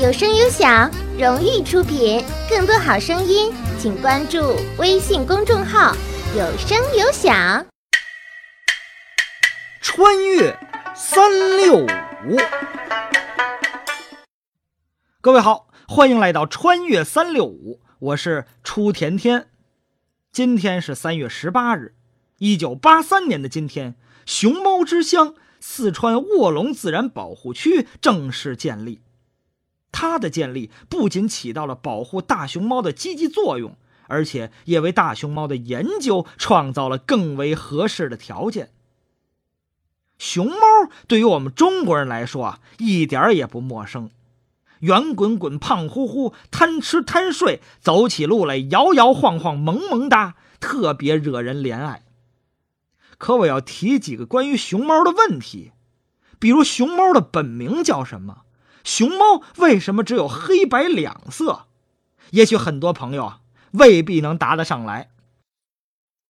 有声有响，荣誉出品。更多好声音，请关注微信公众号“有声有响”。穿越三六五，各位好，欢迎来到穿越三六五，我是初甜甜。今天是三月十八日，一九八三年的今天，熊猫之乡四川卧龙自然保护区正式建立。它的建立不仅起到了保护大熊猫的积极作用，而且也为大熊猫的研究创造了更为合适的条件。熊猫对于我们中国人来说啊，一点也不陌生。圆滚滚、胖乎乎、贪吃贪睡，走起路来摇摇晃晃、萌萌哒，特别惹人怜爱。可我要提几个关于熊猫的问题，比如熊猫的本名叫什么？熊猫为什么只有黑白两色？也许很多朋友啊未必能答得上来。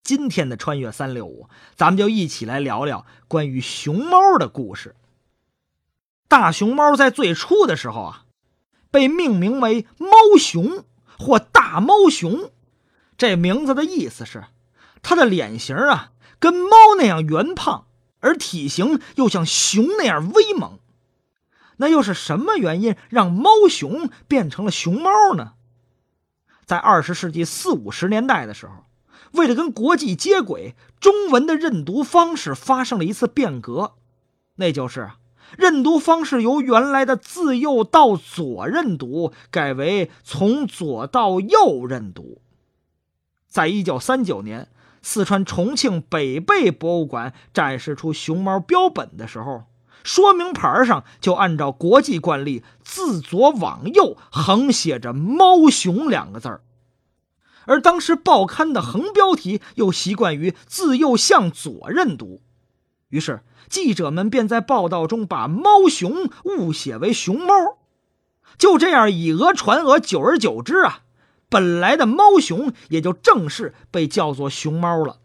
今天的穿越三六五，咱们就一起来聊聊关于熊猫的故事。大熊猫在最初的时候啊，被命名为猫熊或大猫熊，这名字的意思是，它的脸型啊跟猫那样圆胖，而体型又像熊那样威猛。那又是什么原因让猫熊变成了熊猫呢？在二十世纪四五十年代的时候，为了跟国际接轨，中文的认读方式发生了一次变革，那就是认读方式由原来的自右到左认读改为从左到右认读。在一九三九年，四川重庆北碚博物馆展示出熊猫标本的时候。说明牌上就按照国际惯例，自左往右横写着“猫熊”两个字儿，而当时报刊的横标题又习惯于自右向左认读，于是记者们便在报道中把“猫熊”误写为“熊猫”，就这样以讹传讹，久而久之啊，本来的猫熊也就正式被叫做熊猫了。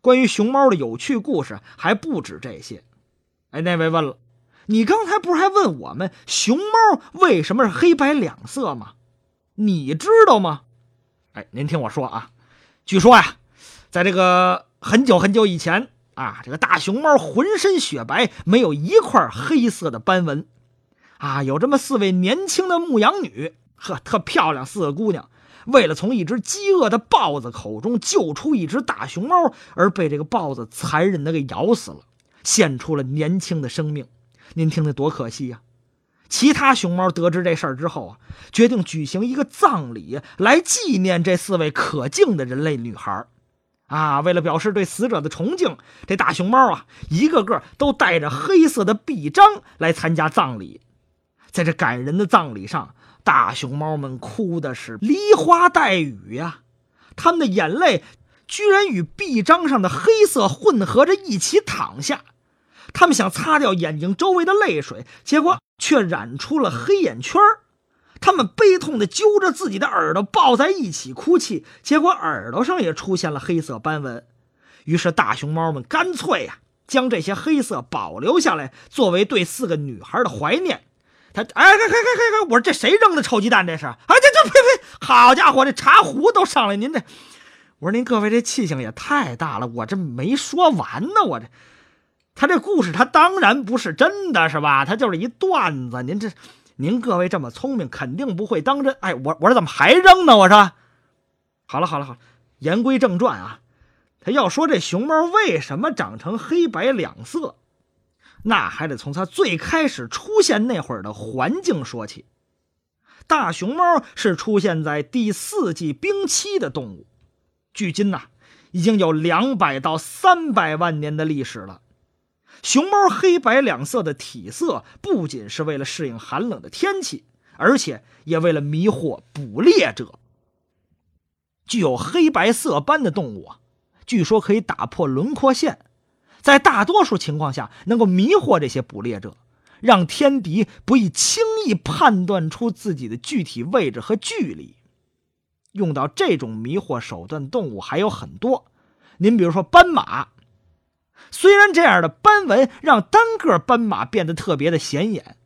关于熊猫的有趣故事还不止这些。哎，那位问了，你刚才不是还问我们熊猫为什么是黑白两色吗？你知道吗？哎，您听我说啊，据说呀，在这个很久很久以前啊，这个大熊猫浑身雪白，没有一块黑色的斑纹。啊，有这么四位年轻的牧羊女，呵，特漂亮，四个姑娘，为了从一只饥饿的豹子口中救出一只大熊猫，而被这个豹子残忍的给咬死了。献出了年轻的生命，您听那多可惜呀！其他熊猫得知这事儿之后啊，决定举行一个葬礼来纪念这四位可敬的人类女孩啊，为了表示对死者的崇敬，这大熊猫啊，一个个都带着黑色的臂章来参加葬礼。在这感人的葬礼上，大熊猫们哭的是梨花带雨呀，他们的眼泪居然与臂章上的黑色混合着一起淌下。他们想擦掉眼睛周围的泪水，结果却染出了黑眼圈他们悲痛地揪着自己的耳朵抱在一起哭泣，结果耳朵上也出现了黑色斑纹。于是大熊猫们干脆呀，将这些黑色保留下来，作为对四个女孩的怀念。他哎，开开开开开！我说这谁扔的臭鸡蛋？这是？哎，这这呸呸！好家伙，这茶壶都上来！您这，我说您各位这气性也太大了，我这没说完呢，我这。他这故事，他当然不是真的，是吧？他就是一段子。您这，您各位这么聪明，肯定不会当真。哎，我我说怎么还扔呢？我说，好了好了好了，言归正传啊。他要说这熊猫为什么长成黑白两色，那还得从它最开始出现那会儿的环境说起。大熊猫是出现在第四纪冰期的动物，距今呐已经有两百到三百万年的历史了。熊猫黑白两色的体色，不仅是为了适应寒冷的天气，而且也为了迷惑捕猎者。具有黑白色斑的动物啊，据说可以打破轮廓线，在大多数情况下能够迷惑这些捕猎者，让天敌不易轻易判断出自己的具体位置和距离。用到这种迷惑手段动物还有很多，您比如说斑马。虽然这样的斑纹让单个斑马变得特别的显眼，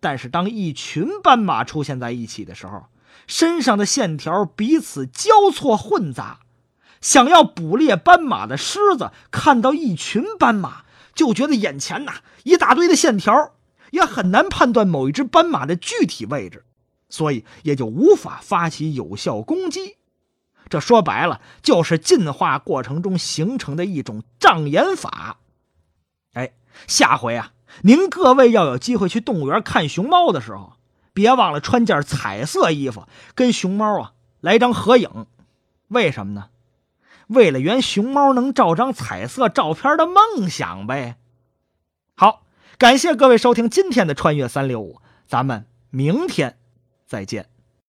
但是当一群斑马出现在一起的时候，身上的线条彼此交错混杂。想要捕猎斑马的狮子看到一群斑马，就觉得眼前呐一大堆的线条，也很难判断某一只斑马的具体位置，所以也就无法发起有效攻击。这说白了就是进化过程中形成的一种障眼法。哎，下回啊，您各位要有机会去动物园看熊猫的时候，别忘了穿件彩色衣服，跟熊猫啊来张合影。为什么呢？为了圆熊猫能照张彩色照片的梦想呗。好，感谢各位收听今天的穿越三六五，咱们明天再见。